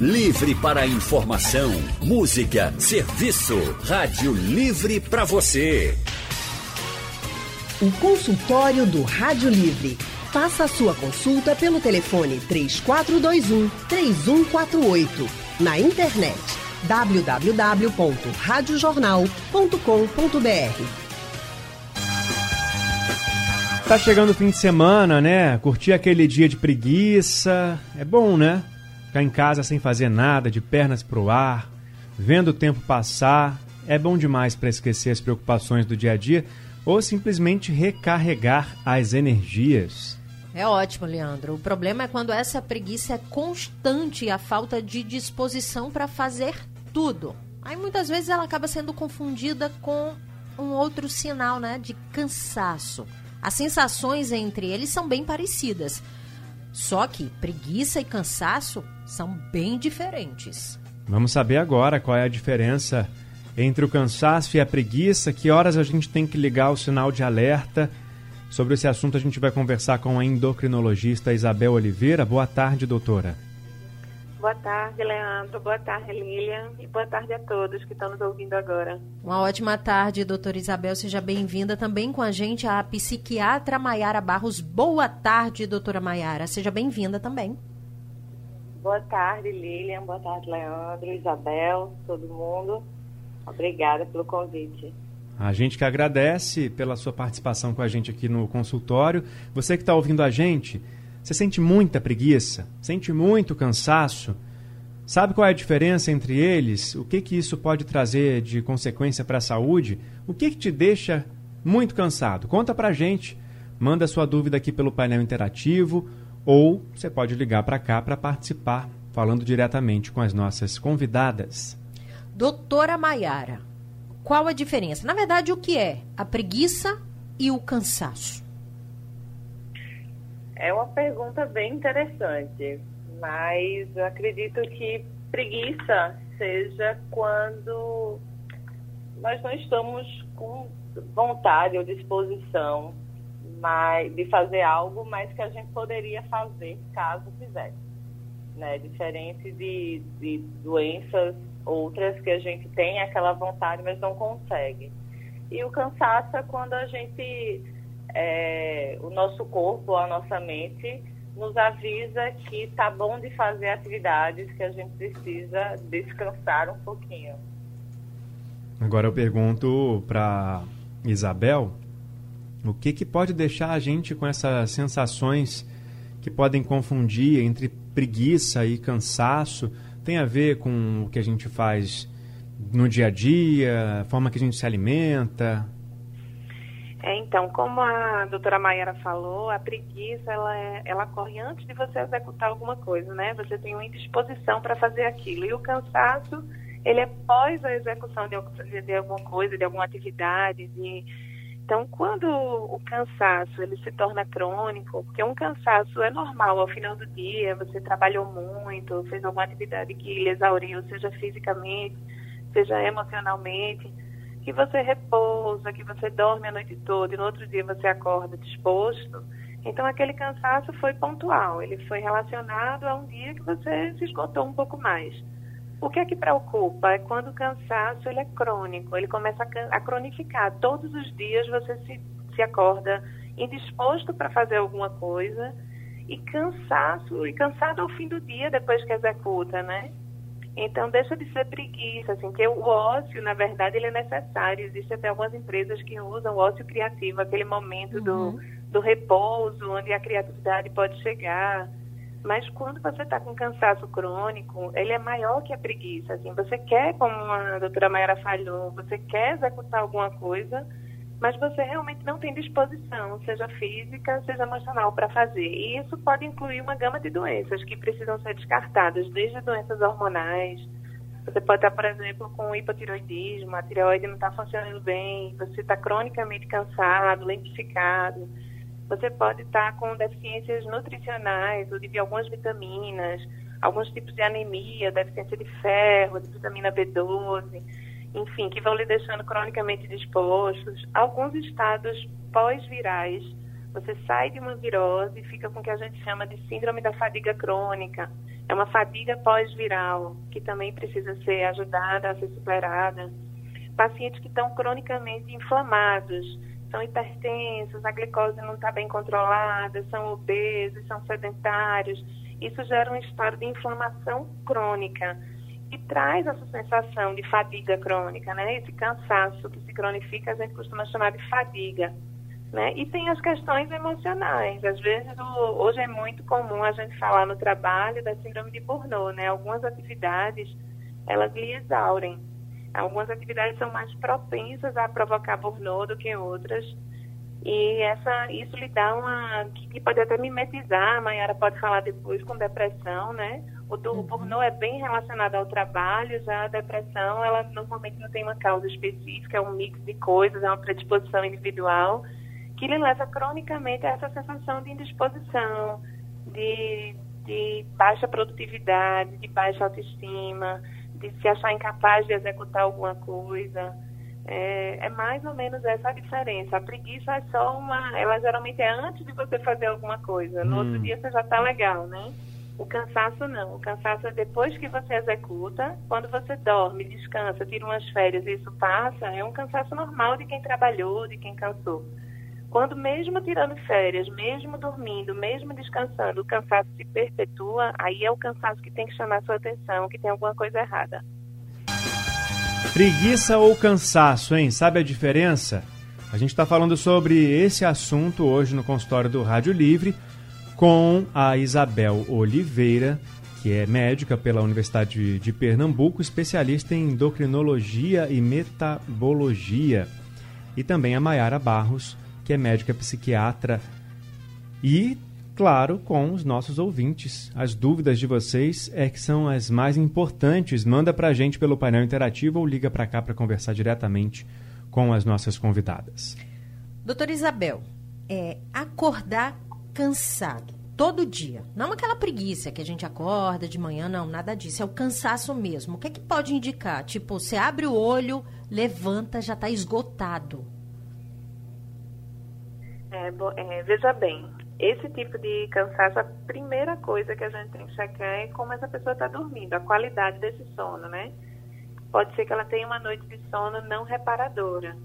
Livre para informação, música, serviço. Rádio Livre para você. O consultório do Rádio Livre. Faça a sua consulta pelo telefone 3421 3148. Na internet www.radiojornal.com.br. Tá chegando o fim de semana, né? Curtir aquele dia de preguiça. É bom, né? Ficar em casa sem fazer nada, de pernas pro ar, vendo o tempo passar. É bom demais para esquecer as preocupações do dia a dia ou simplesmente recarregar as energias. É ótimo, Leandro. O problema é quando essa preguiça é constante e a falta de disposição para fazer tudo. Aí muitas vezes ela acaba sendo confundida com um outro sinal, né, de cansaço. As sensações entre eles são bem parecidas. Só que preguiça e cansaço são bem diferentes. Vamos saber agora qual é a diferença entre o cansaço e a preguiça, que horas a gente tem que ligar o sinal de alerta. Sobre esse assunto a gente vai conversar com a endocrinologista Isabel Oliveira. Boa tarde, doutora. Boa tarde, Leandro. Boa tarde, Lilian. E boa tarde a todos que estão nos ouvindo agora. Uma ótima tarde, doutora Isabel. Seja bem-vinda também com a gente a psiquiatra Maiara Barros. Boa tarde, doutora Maiara. Seja bem-vinda também. Boa tarde, Lilian. Boa tarde, Leandro, Isabel, todo mundo. Obrigada pelo convite. A gente que agradece pela sua participação com a gente aqui no consultório. Você que está ouvindo a gente, você sente muita preguiça? Sente muito cansaço? Sabe qual é a diferença entre eles? O que que isso pode trazer de consequência para a saúde? O que que te deixa muito cansado? Conta para gente. Manda sua dúvida aqui pelo painel interativo ou você pode ligar para cá para participar, falando diretamente com as nossas convidadas. Doutora Maiara, qual a diferença? Na verdade, o que é a preguiça e o cansaço? É uma pergunta bem interessante, mas eu acredito que preguiça seja quando nós não estamos com vontade ou disposição de fazer algo, mas que a gente poderia fazer caso fizesse. Né? Diferente de, de doenças outras que a gente tem aquela vontade, mas não consegue. E o cansaço é quando a gente, é, o nosso corpo, a nossa mente, nos avisa que tá bom de fazer atividades, que a gente precisa descansar um pouquinho. Agora eu pergunto para Isabel, o que, que pode deixar a gente com essas sensações que podem confundir entre preguiça e cansaço? tem a ver com o que a gente faz no dia a dia, a forma que a gente se alimenta? É, então, como a doutora Maiara falou, a preguiça ela, é, ela corre antes de você executar alguma coisa, né? Você tem uma indisposição para fazer aquilo. E o cansaço, ele é pós a execução de, de alguma coisa, de alguma atividade, de então, quando o cansaço ele se torna crônico, porque um cansaço é normal ao final do dia, você trabalhou muito, fez alguma atividade que lhe exauriu, seja fisicamente, seja emocionalmente, que você repousa, que você dorme a noite toda e no outro dia você acorda disposto. Então, aquele cansaço foi pontual, ele foi relacionado a um dia que você se esgotou um pouco mais. O que é que preocupa é quando o cansaço ele é crônico, ele começa a, a cronificar. Todos os dias você se, se acorda indisposto para fazer alguma coisa e cansaço e cansado ao fim do dia depois que executa, né? Então deixa de ser preguiça, assim, que o ócio, na verdade, ele é necessário. Existem até algumas empresas que usam o ócio criativo, aquele momento uhum. do, do repouso, onde a criatividade pode chegar. Mas quando você está com cansaço crônico, ele é maior que a preguiça. Assim, você quer, como a doutora Mayara falou, você quer executar alguma coisa, mas você realmente não tem disposição, seja física, seja emocional, para fazer. E isso pode incluir uma gama de doenças que precisam ser descartadas, desde doenças hormonais. Você pode estar, por exemplo, com hipotiroidismo, a tireoide não está funcionando bem, você está cronicamente cansado, lentificado você pode estar com deficiências nutricionais ou de algumas vitaminas, alguns tipos de anemia, deficiência de ferro, de vitamina B12, enfim, que vão lhe deixando cronicamente dispostos. Alguns estados pós-virais, você sai de uma virose e fica com o que a gente chama de síndrome da fadiga crônica. É uma fadiga pós-viral, que também precisa ser ajudada a ser superada. Pacientes que estão cronicamente inflamados, são hipertensos, a glicose não está bem controlada, são obesos, são sedentários. Isso gera um estado de inflamação crônica e traz essa sensação de fadiga crônica, né? Esse cansaço que se cronifica, a gente costuma chamar de fadiga. Né? E tem as questões emocionais. Às vezes, o, hoje é muito comum a gente falar no trabalho da síndrome de Burnout, né? Algumas atividades, elas lhe exaurem. Algumas atividades são mais propensas a provocar burnout do que outras. E essa, isso lhe dá uma. que pode até mimetizar, a Mayara pode falar depois com depressão, né? O, do, burnout é bem relacionado ao trabalho, já a depressão, ela normalmente não tem uma causa específica, é um mix de coisas, é uma predisposição individual que lhe leva cronicamente a essa sensação de indisposição, de, de baixa produtividade, de baixa autoestima, de se achar incapaz de executar alguma coisa. É, é, mais ou menos essa a diferença. A preguiça é só uma. Ela geralmente é antes de você fazer alguma coisa. No hum. outro dia você já está legal, né? O cansaço não. O cansaço é depois que você executa, quando você dorme, descansa, tira umas férias e isso passa, é um cansaço normal de quem trabalhou, de quem cansou. Quando mesmo tirando férias, mesmo dormindo, mesmo descansando, o cansaço se perpetua, aí é o cansaço que tem que chamar sua atenção, que tem alguma coisa errada. Preguiça ou cansaço, hein? Sabe a diferença? A gente está falando sobre esse assunto hoje no consultório do Rádio Livre com a Isabel Oliveira, que é médica pela Universidade de Pernambuco, especialista em endocrinologia e metabologia, e também a Maiara Barros, que é médica psiquiatra. E, claro, com os nossos ouvintes. As dúvidas de vocês é que são as mais importantes. Manda para a gente pelo painel interativo ou liga para cá para conversar diretamente com as nossas convidadas. Doutora Isabel, é, acordar cansado todo dia. Não aquela preguiça que a gente acorda de manhã, não, nada disso. É o cansaço mesmo. O que é que pode indicar? Tipo, você abre o olho, levanta, já está esgotado. É, é, veja bem, esse tipo de cansaço, a primeira coisa que a gente tem que checar é como essa pessoa está dormindo, a qualidade desse sono, né? Pode ser que ela tenha uma noite de sono não reparadora.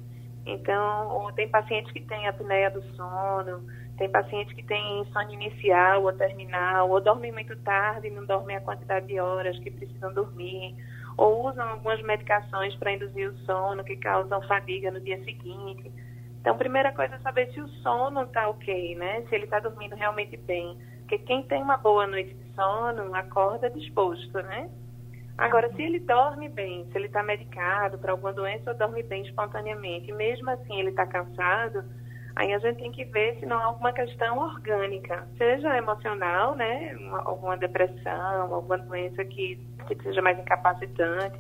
Então, tem pacientes que têm apneia do sono, tem pacientes que têm sono inicial ou terminal, ou dormem muito tarde e não dormem a quantidade de horas que precisam dormir, ou usam algumas medicações para induzir o sono que causam fadiga no dia seguinte. Então, primeira coisa é saber se o sono está ok, né? Se ele está dormindo realmente bem. Porque quem tem uma boa noite de sono acorda disposto, né? Agora, se ele dorme bem, se ele está medicado para alguma doença ou dorme bem espontaneamente, e mesmo assim ele está cansado, aí a gente tem que ver se não há alguma questão orgânica, seja emocional, né? Uma, alguma depressão, alguma doença que, que seja mais incapacitante,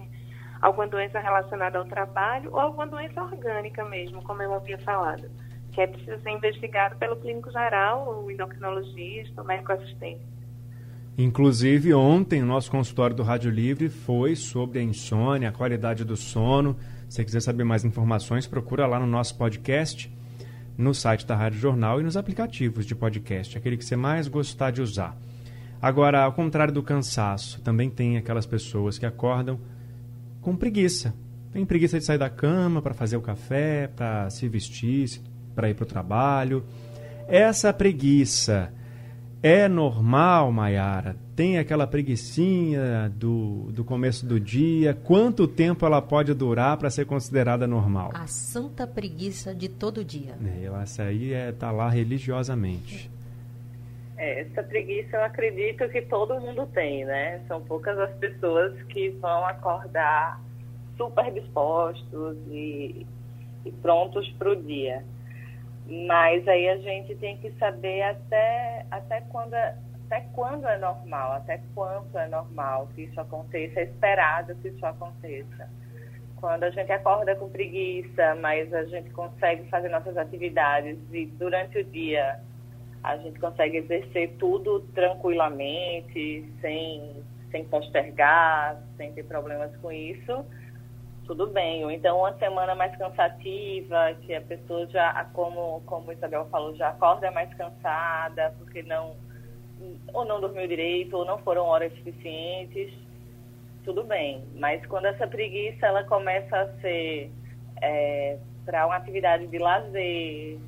alguma doença relacionada ao trabalho ou alguma doença orgânica mesmo, como eu havia falado, que é preciso ser investigado pelo clínico geral, o endocrinologista, o médico assistente. Inclusive, ontem o nosso consultório do Rádio Livre foi sobre a insônia, a qualidade do sono. Se quiser saber mais informações, procura lá no nosso podcast, no site da Rádio Jornal e nos aplicativos de podcast, aquele que você mais gostar de usar. Agora, ao contrário do cansaço, também tem aquelas pessoas que acordam com preguiça. Tem preguiça de sair da cama para fazer o café, para se vestir, para ir para o trabalho. Essa preguiça é normal, Mayara? Tem aquela preguiçinha do, do começo do dia? Quanto tempo ela pode durar para ser considerada normal? A santa preguiça de todo dia. É, essa aí é tá lá religiosamente. É, essa preguiça eu acredito que todo mundo tem, né? São poucas as pessoas que vão acordar super dispostos e, e prontos para o dia. Mas aí a gente tem que saber até, até, quando, é, até quando é normal, até quanto é normal que isso aconteça, é esperado que isso aconteça. Quando a gente acorda com preguiça, mas a gente consegue fazer nossas atividades e durante o dia a gente consegue exercer tudo tranquilamente, sem, sem postergar, sem ter problemas com isso, tudo bem. Ou então uma semana mais cansativa, que a pessoa já, como, como Isabel falou, já acorda mais cansada, porque não, ou não dormiu direito, ou não foram horas suficientes, tudo bem. Mas quando essa preguiça ela começa a ser é, para uma atividade de lazer,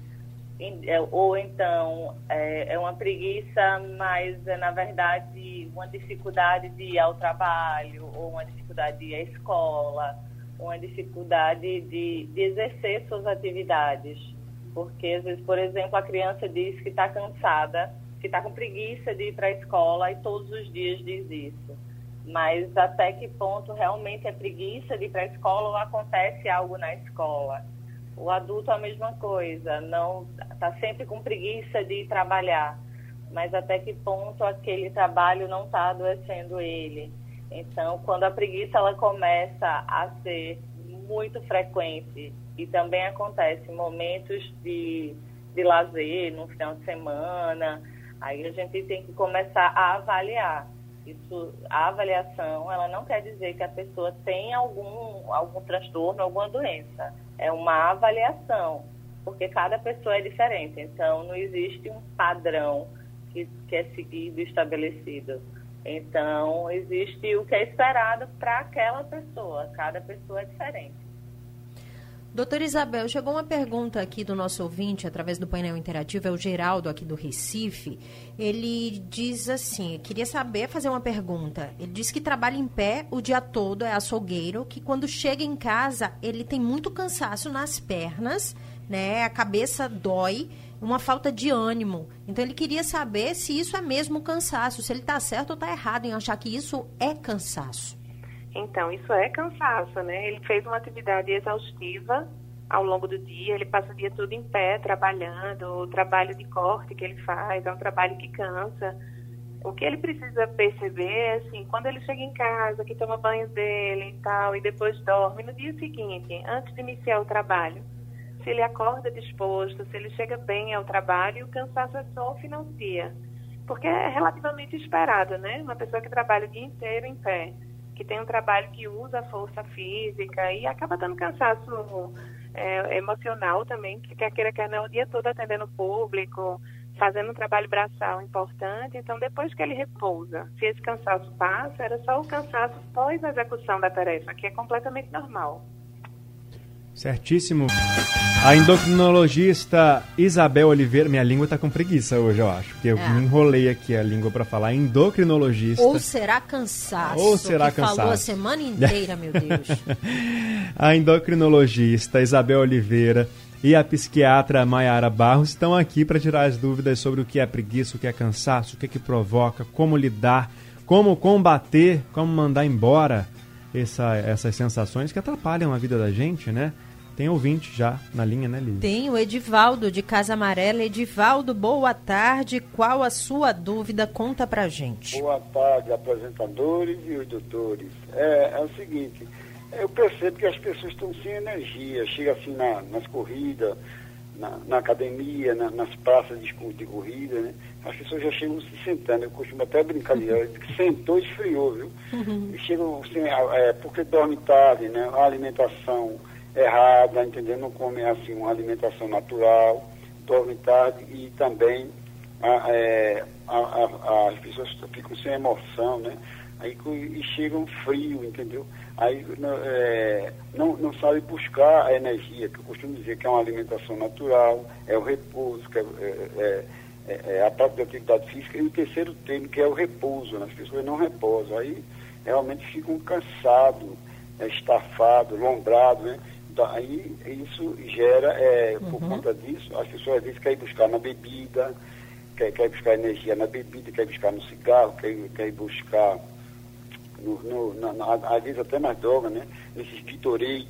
é, ou então é, é, uma preguiça, mas é na verdade uma dificuldade de ir ao trabalho, ou uma dificuldade de ir à escola, uma dificuldade de, de exercer suas atividades. Porque, às vezes, por exemplo, a criança diz que está cansada, que está com preguiça de ir para a escola e todos os dias diz isso. Mas até que ponto realmente é preguiça de ir para a escola ou acontece algo na escola? O adulto é a mesma coisa, não está sempre com preguiça de ir trabalhar, mas até que ponto aquele trabalho não está adoecendo ele? Então, quando a preguiça ela começa a ser muito frequente e também acontece em momentos de, de lazer, no final de semana, aí a gente tem que começar a avaliar. Isso, a avaliação, ela não quer dizer que a pessoa tem algum, algum transtorno, alguma doença. É uma avaliação, porque cada pessoa é diferente. Então, não existe um padrão que, que é seguido, estabelecido. Então, existe o que é esperado para aquela pessoa. Cada pessoa é diferente. Doutora Isabel, chegou uma pergunta aqui do nosso ouvinte através do painel interativo, é o Geraldo aqui do Recife. Ele diz assim: queria saber, fazer uma pergunta. Ele diz que trabalha em pé o dia todo, é açougueiro, que quando chega em casa ele tem muito cansaço nas pernas, né? A cabeça dói, uma falta de ânimo. Então ele queria saber se isso é mesmo cansaço, se ele está certo ou está errado em achar que isso é cansaço. Então, isso é cansaço, né? Ele fez uma atividade exaustiva ao longo do dia, ele passa o dia todo em pé, trabalhando, o trabalho de corte que ele faz é um trabalho que cansa. O que ele precisa perceber é, assim, quando ele chega em casa, que toma banho dele e tal, e depois dorme, no dia seguinte, antes de iniciar o trabalho, se ele acorda disposto, se ele chega bem ao trabalho, o cansaço é só dia. Porque é relativamente esperado, né? Uma pessoa que trabalha o dia inteiro em pé que tem um trabalho que usa força física e acaba dando cansaço é, emocional também, porque quer queira, quer não, o dia todo atendendo o público, fazendo um trabalho braçal importante. Então, depois que ele repousa, se esse cansaço passa, era só o cansaço pós a execução da tarefa, que é completamente normal. Certíssimo. A endocrinologista Isabel Oliveira, minha língua tá com preguiça hoje, eu acho, porque eu é. me enrolei aqui a língua para falar endocrinologista. Ou será cansaço? Ou será que cansaço? falou a semana inteira, meu Deus. a endocrinologista Isabel Oliveira e a psiquiatra Mayara Barros estão aqui para tirar as dúvidas sobre o que é preguiça, o que é cansaço, o que é que provoca, como lidar, como combater, como mandar embora essa, essas sensações que atrapalham a vida da gente, né? Tem ouvinte já na linha, né, Lívia? Tem o Edivaldo, de Casa Amarela. Edivaldo, boa tarde. Qual a sua dúvida? Conta pra gente. Boa tarde, apresentadores e os doutores. É, é o seguinte, eu percebo que as pessoas estão sem energia. Chega assim na, nas corridas, na, na academia, na, nas praças de, de, corrida, né? As pessoas já chegam se sentando. Eu costumo até brincar de que sentou e esfriou, viu? Uhum. E chegam assim, é, porque dorme tarde, né? A alimentação errada, entendeu? Não come assim uma alimentação natural, dorme tarde e também a, é, a, a, as pessoas ficam sem emoção, né? Aí e chegam frio, entendeu? Aí é, não, não sabe buscar a energia, que eu costumo dizer que é uma alimentação natural, é o repouso, que é, é, é, é a prática de atividade física, e o terceiro termo, que é o repouso, né? as pessoas não repousam, aí realmente ficam cansados, é, estafados, lombrados, né? Então, aí isso gera, é, uhum. por conta disso, as pessoas às vezes querem buscar na bebida, quer, quer buscar energia na bebida, quer buscar no cigarro, quer, quer buscar, no, no, na, na, às vezes até nas drogas, né? Esses Vitorate,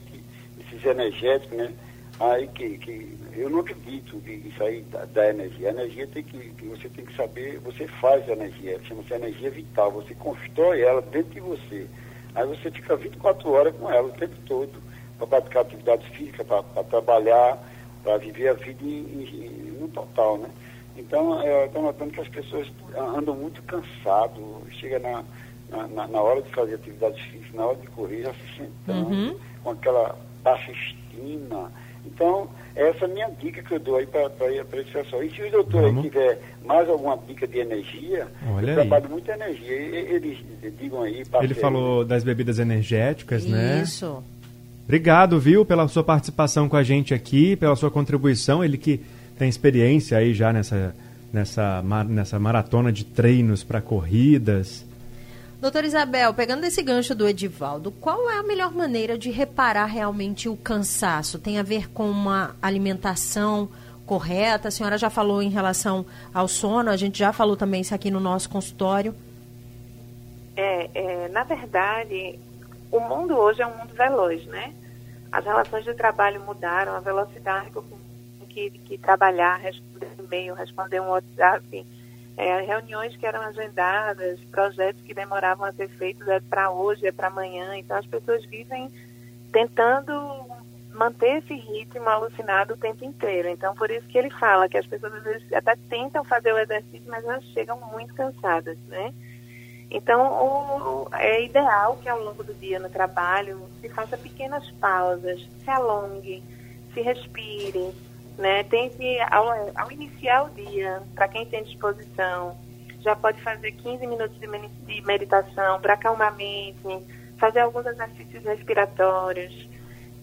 esses energéticos, né? Aí que, que eu não acredito que isso aí da, da, energia. A energia tem que, que, você tem que saber, você faz a energia, chama-se energia vital, você constrói ela dentro de você. Aí você fica 24 horas com ela o tempo todo para praticar atividade física, para trabalhar, para viver a vida em, em, no total, né? Então, eu estou notando que as pessoas andam muito cansadas, chega na, na, na, hora de fazer atividade física, na hora de correr, já se sentando, uhum. com aquela baixa estima, Então, essa é a minha dica que eu dou aí para esse pessoal. E se o doutor aí tiver mais alguma dica de energia, Olha eu aí. trabalho muito energia. Eles digam aí, Ele falou das bebidas energéticas, né? Isso. Obrigado, viu, pela sua participação com a gente aqui, pela sua contribuição. Ele que tem experiência aí já nessa, nessa, nessa maratona de treinos para corridas. Doutora Isabel, pegando esse gancho do Edivaldo, qual é a melhor maneira de reparar realmente o cansaço? Tem a ver com uma alimentação correta? A senhora já falou em relação ao sono, a gente já falou também isso aqui no nosso consultório. É, é, na verdade, o mundo hoje é um mundo veloz, né? As relações de trabalho mudaram, a velocidade com que, que trabalhar, responder um e-mail, responder um WhatsApp, é, reuniões que eram agendadas, projetos que demoravam a ser feitos é para hoje, é para amanhã. Então as pessoas vivem tentando manter esse ritmo alucinado o tempo inteiro. Então por isso que ele fala que as pessoas às vezes até tentam fazer o exercício, mas elas chegam muito cansadas, né? Então, o, é ideal que ao longo do dia no trabalho se faça pequenas pausas, se alongue, se respire, né? Tente, ao, ao iniciar o dia, para quem tem disposição, já pode fazer 15 minutos de meditação para acalmar a mente, fazer alguns exercícios respiratórios.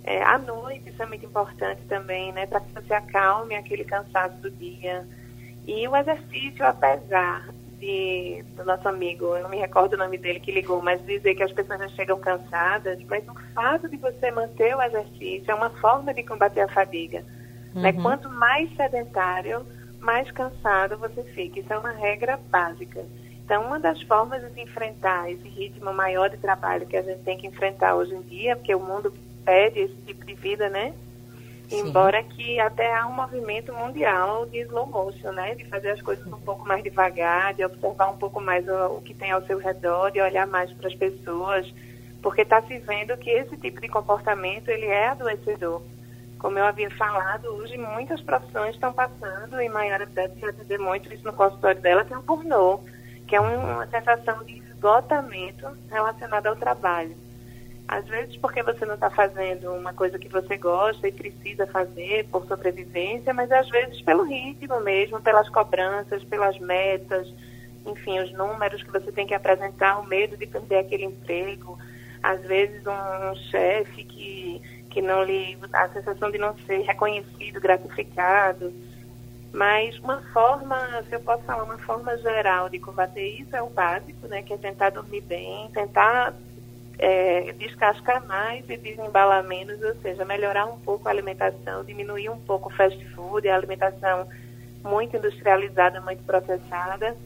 É, à noite, isso é muito importante também, né? Para que você acalme aquele cansaço do dia. E o exercício, apesar do nosso amigo, eu não me recordo o nome dele que ligou, mas dizer que as pessoas já chegam cansadas, mas o fato de você manter o exercício é uma forma de combater a fadiga. Né? Quanto mais sedentário, mais cansado você fica. Isso é uma regra básica. Então, uma das formas de enfrentar esse ritmo maior de trabalho que a gente tem que enfrentar hoje em dia, porque o mundo pede esse tipo de vida, né? Sim. Embora que até há um movimento mundial de slow motion, né? De fazer as coisas um pouco mais devagar, de observar um pouco mais o, o que tem ao seu redor, de olhar mais para as pessoas, porque está se vendo que esse tipo de comportamento ele é adoecedor. Como eu havia falado, hoje muitas profissões estão passando, e Maiara deve dizer muito isso no consultório dela, que é o burnout, que é um- uma sensação de esgotamento relacionada ao trabalho. Às vezes porque você não está fazendo uma coisa que você gosta e precisa fazer por sobrevivência, mas às vezes pelo ritmo mesmo, pelas cobranças, pelas metas, enfim, os números que você tem que apresentar, o medo de perder aquele emprego, às vezes um, um chefe que, que não lhe. a sensação de não ser reconhecido, gratificado. Mas uma forma, se eu posso falar, uma forma geral de combater isso é o básico, né? Que é tentar dormir bem, tentar é, descascar mais e desembalar menos, ou seja, melhorar um pouco a alimentação, diminuir um pouco o fast food, a alimentação muito industrializada, muito processada.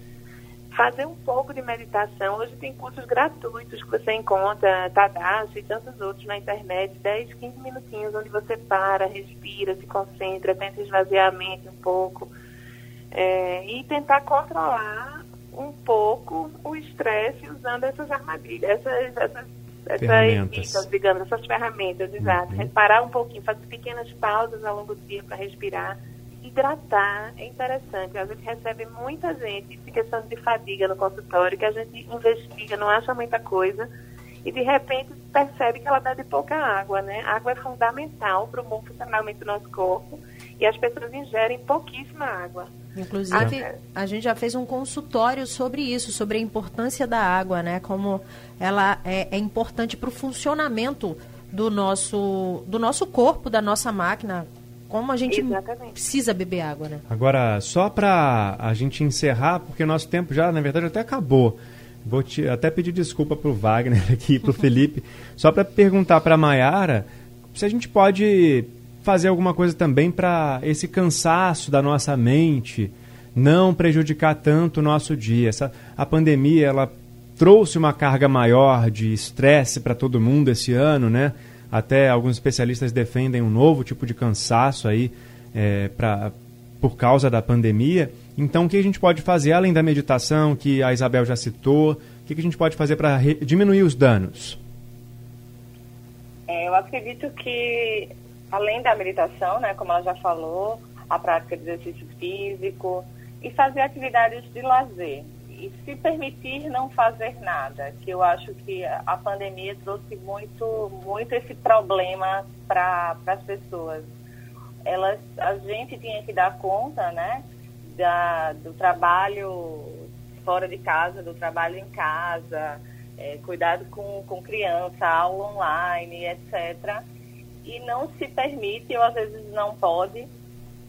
Fazer um pouco de meditação. Hoje tem cursos gratuitos que você encontra, Tadashi e tantos outros na internet, 10, 15 minutinhos, onde você para, respira, se concentra, tenta esvaziar a mente um pouco. É, e tentar controlar um pouco o estresse usando essas armadilhas, essas, essas, essas Ferramentas. dicas, digamos, essas ferramentas, exato. Reparar um pouquinho, fazer pequenas pausas ao longo do dia para respirar. Hidratar é interessante. A gente recebe muita gente de questão de fadiga no consultório, que a gente investiga, não acha muita coisa, e de repente percebe que ela bebe pouca água, né? A água é fundamental para o bom funcionamento do nosso corpo e as pessoas ingerem pouquíssima água. Inclusive, a gente já fez um consultório sobre isso, sobre a importância da água, né? Como ela é, é importante para o funcionamento do nosso, do nosso corpo, da nossa máquina. Como a gente Exatamente. precisa beber água, né? Agora, só para a gente encerrar, porque nosso tempo já, na verdade, até acabou. Vou te, até pedir desculpa para o Wagner aqui, e para o Felipe, só para perguntar para a Maiara se a gente pode fazer alguma coisa também para esse cansaço da nossa mente não prejudicar tanto o nosso dia. Essa, a pandemia, ela trouxe uma carga maior de estresse para todo mundo esse ano, né? Até alguns especialistas defendem um novo tipo de cansaço aí é, pra, por causa da pandemia. Então, o que a gente pode fazer, além da meditação, que a Isabel já citou, o que a gente pode fazer para diminuir os danos? É, eu acredito que, além da meditação, né, como ela já falou, a prática de exercício físico e fazer atividades de lazer. E se permitir não fazer nada, que eu acho que a pandemia trouxe muito, muito esse problema para as pessoas. elas, a gente tinha que dar conta, né, da, do trabalho fora de casa, do trabalho em casa, é, cuidado com, com criança, aula online, etc. E não se permite, ou às vezes não pode,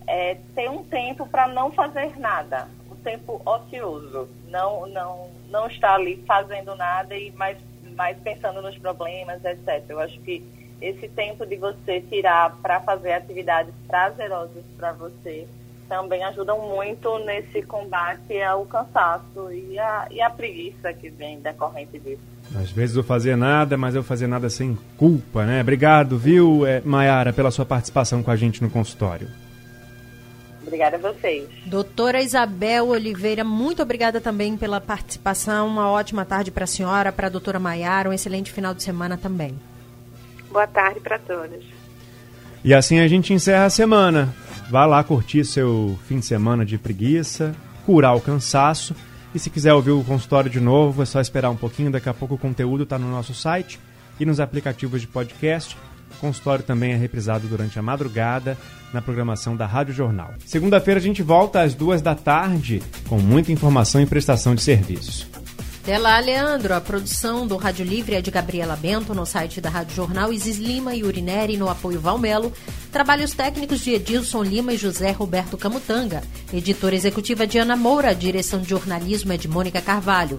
é, ter um tempo para não fazer nada, um tempo ocioso, não, não, não estar ali fazendo nada e mais, mais pensando nos problemas, etc. Eu acho que esse tempo de você tirar para fazer atividades prazerosas para você também ajudam muito nesse combate ao cansaço e a, e a preguiça que vem decorrente disso. Às vezes eu fazer nada, mas eu fazer nada sem culpa, né? Obrigado, viu, é, Mayara, pela sua participação com a gente no consultório. Obrigada a vocês. Doutora Isabel Oliveira, muito obrigada também pela participação. Uma ótima tarde para a senhora, para a doutora Maiara, um excelente final de semana também. Boa tarde para todos. E assim a gente encerra a semana. Vá lá curtir seu fim de semana de preguiça, curar o cansaço. E se quiser ouvir o consultório de novo, é só esperar um pouquinho. Daqui a pouco o conteúdo está no nosso site e nos aplicativos de podcast. O consultório também é reprisado durante a madrugada na programação da Rádio Jornal. Segunda-feira a gente volta às duas da tarde com muita informação e prestação de serviços. Até lá, Leandro. A produção do Rádio Livre é de Gabriela Bento no site da Rádio Jornal, Isis Lima e Urineri no apoio Valmelo. Trabalhos técnicos de Edilson Lima e José Roberto Camutanga. Editora executiva de Ana Moura. Direção de jornalismo é de Mônica Carvalho.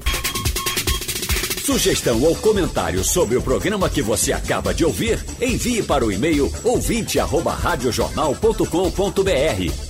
Sugestão ou comentário sobre o programa que você acaba de ouvir, envie para o e-mail ouvinte@radiojornal.com.br